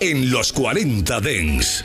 En los 40 Dens.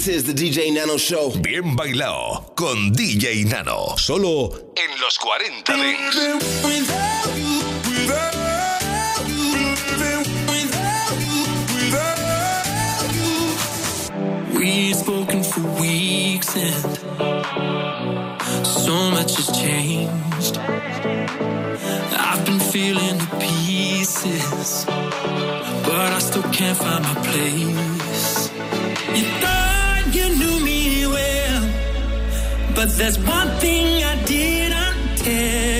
This is the DJ Nano Show. Bien bailado con DJ Nano. Solo en los 40 Dings. We've spoken for weeks and so much has changed. I've been feeling the pieces, but I still can't find my place. But there's one thing I didn't tell.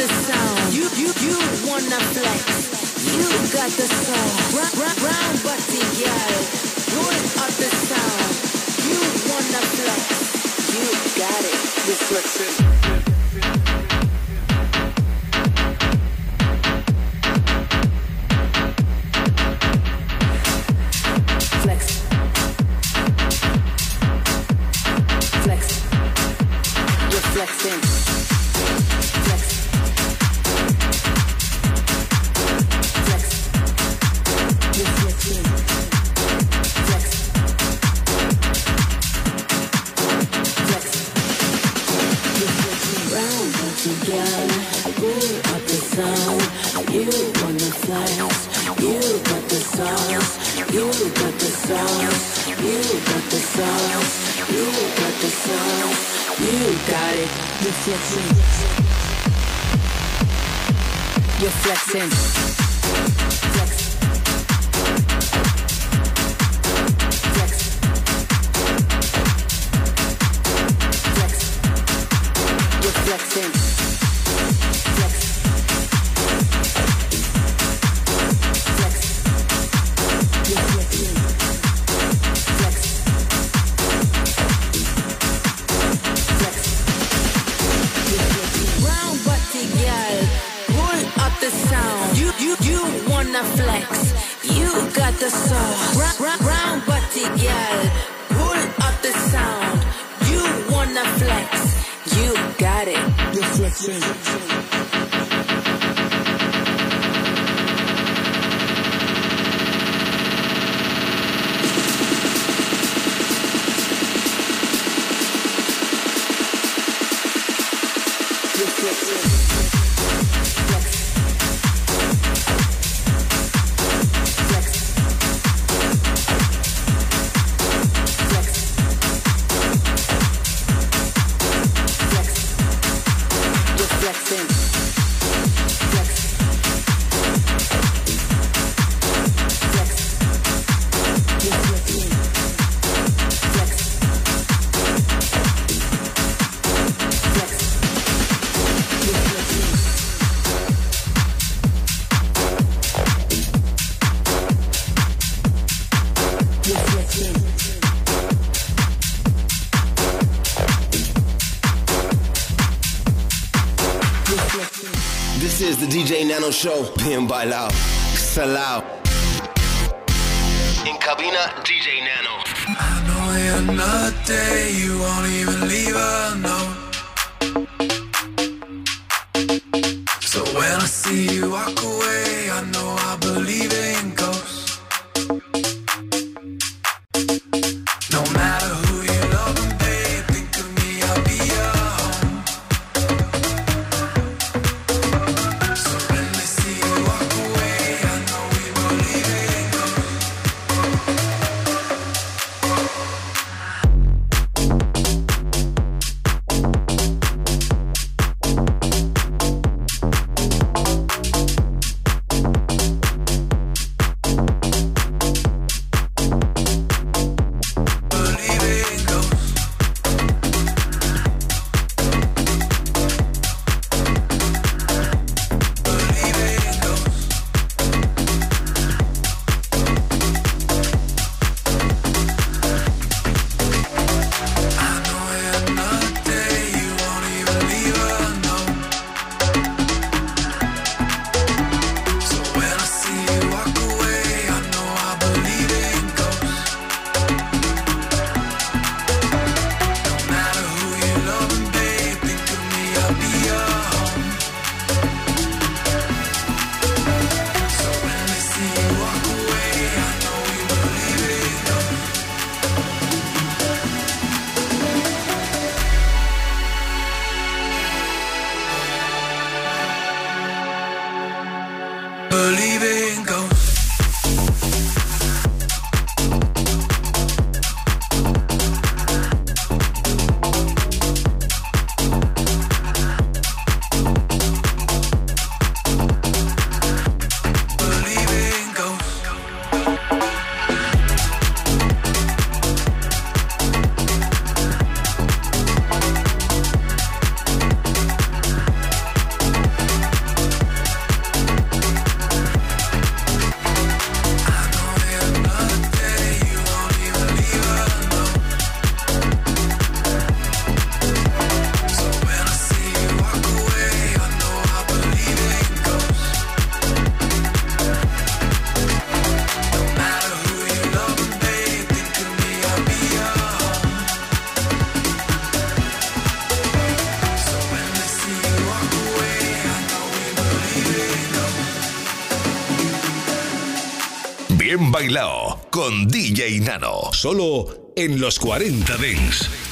the sound. You, you, you wanna flex. You got the soul. Round, round, round body girl. Roll up the sound. You wanna flex. You got it. This flexing. Mix. show bien bailado, salado. En cabina, DJ Nano. I know you're not there, you won't even leave her. Con DJ Nano. Solo en los 40 Dents.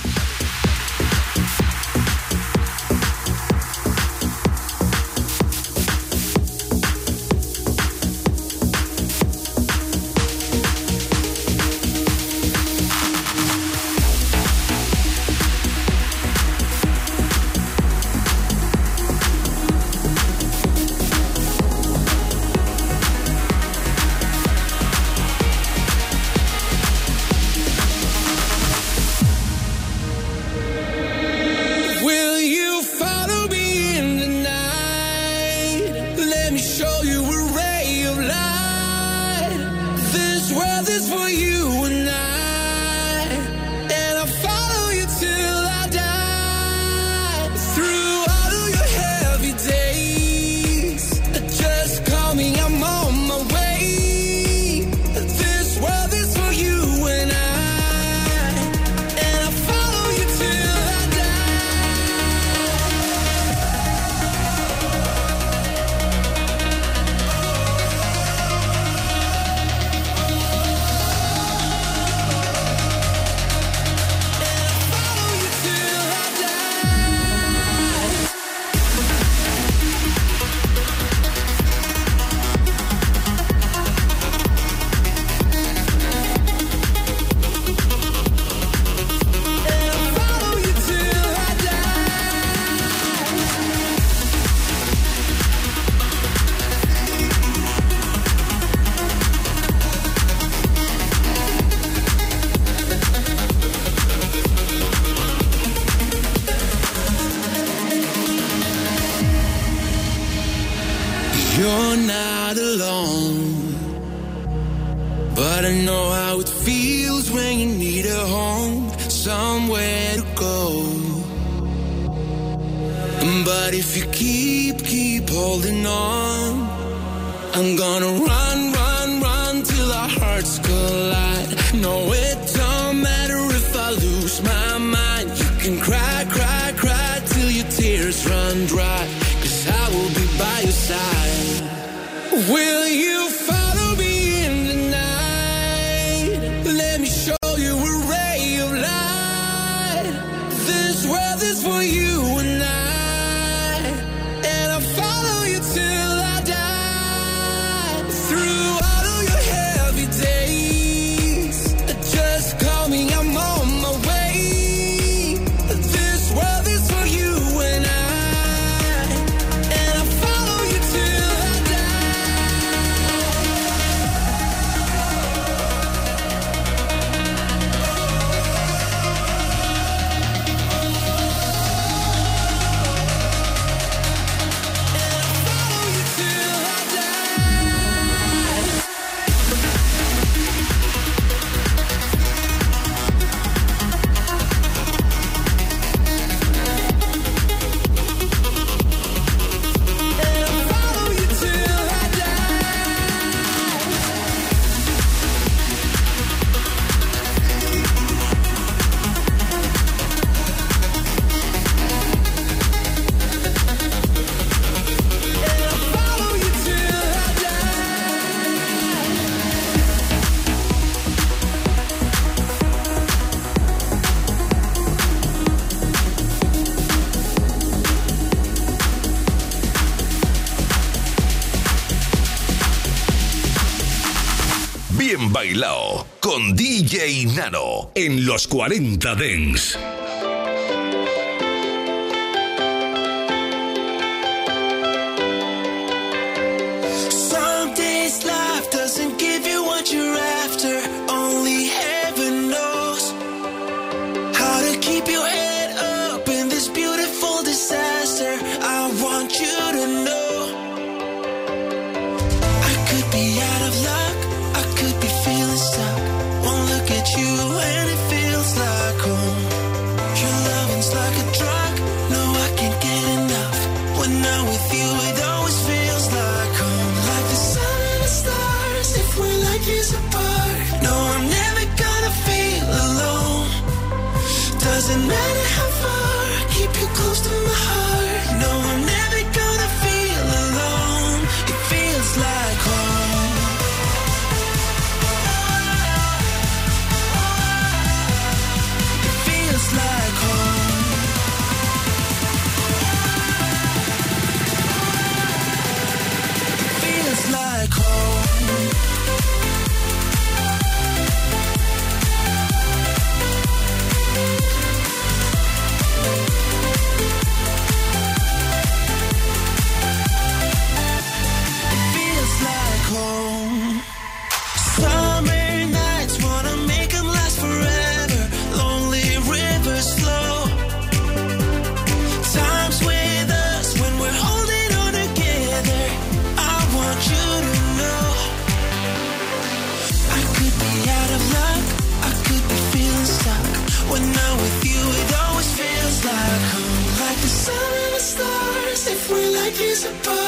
You're not alone. But I know how it feels when you need a home, somewhere to go. But if you keep, keep holding on, I'm gonna run, run, run till our hearts collide. No, it don't matter if I lose my mind. You can cry, cry, cry till your tears run dry. Cause I will be by your side will you? Bailao con DJ Nano en los 40 Dens. disappointed.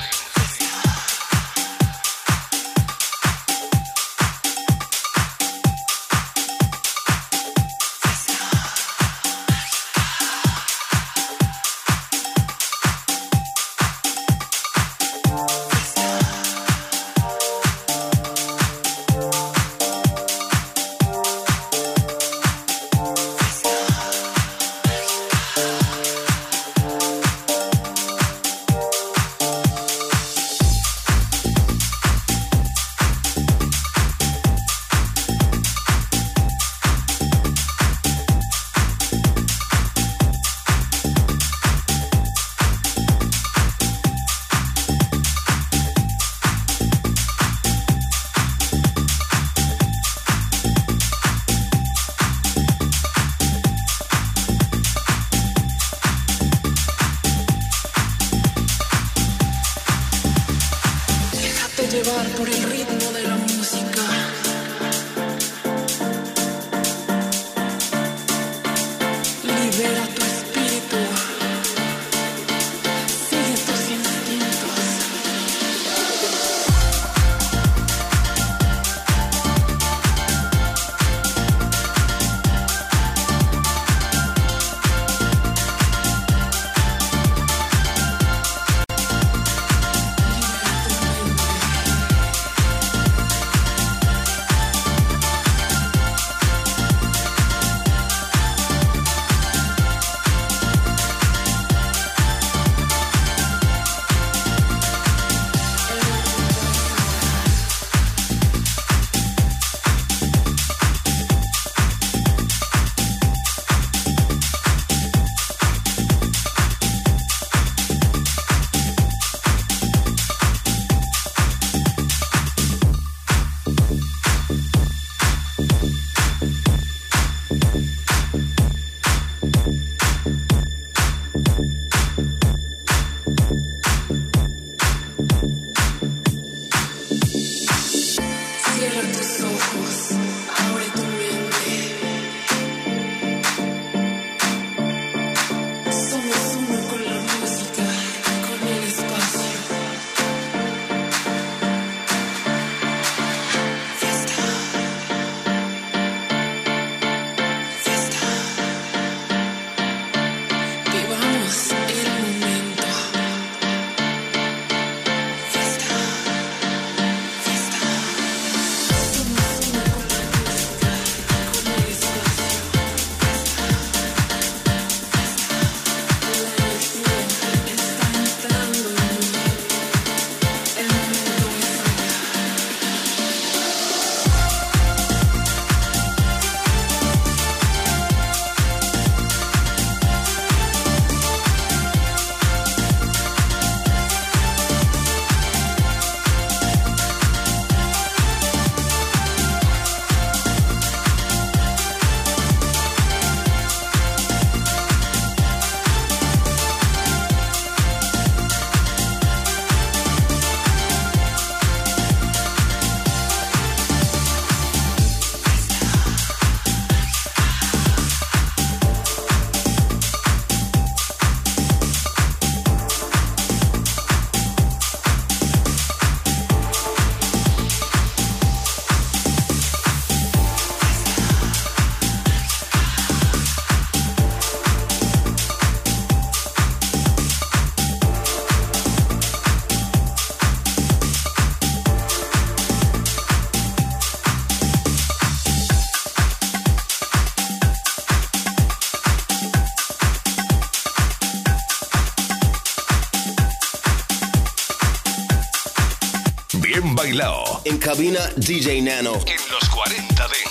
En cabina DJ Nano. En los 40 Dents.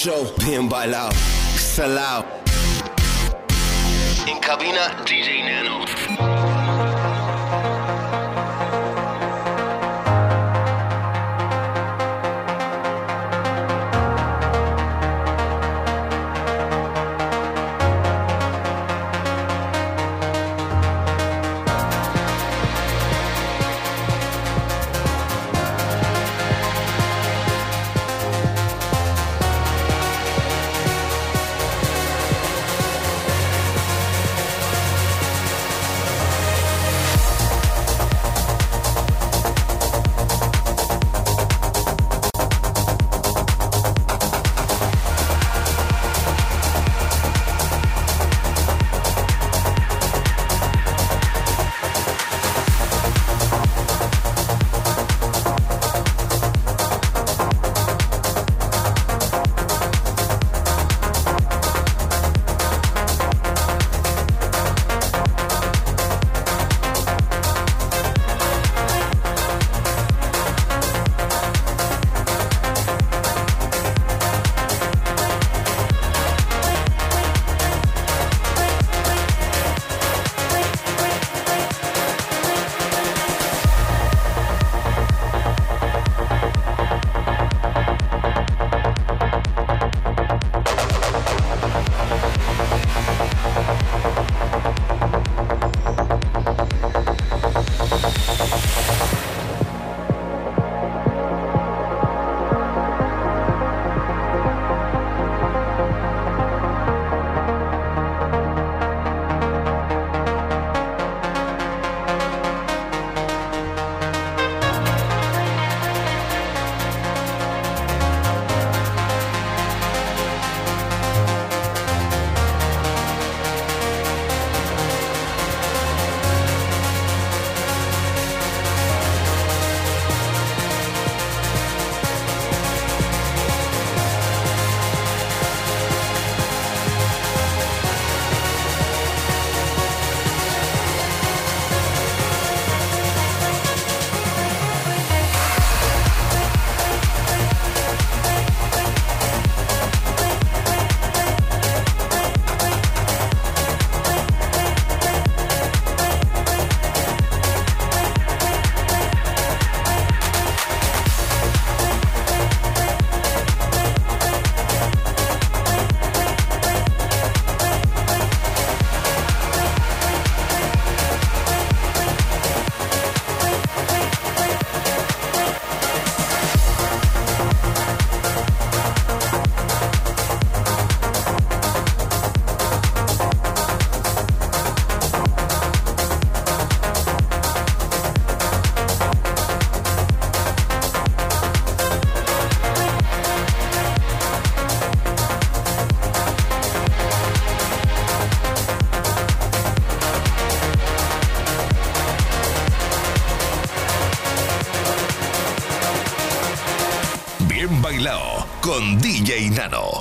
Show. Bien bailado. Salao.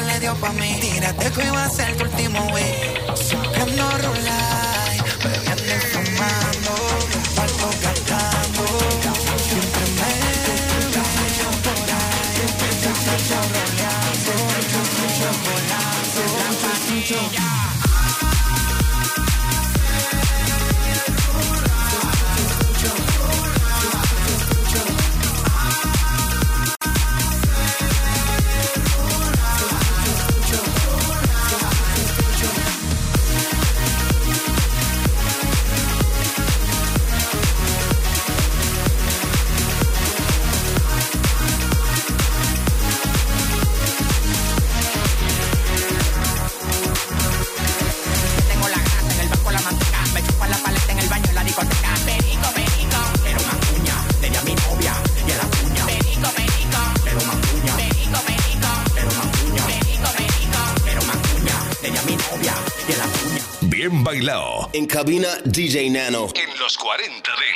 Le dio pa' mí. Tírate que iba a ser tu último wey. En cabina, DJ Nano. En los 40 Dings.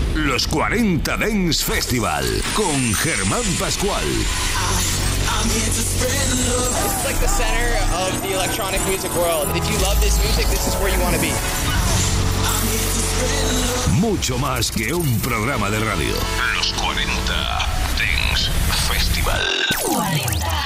Los 40 Dance Festival con Germán Pascual. It's like the center of the electronic music world. If you love this music, this is where you want to be. Mucho más que un programa de radio. Los 40 Dance Festival. 40 Dance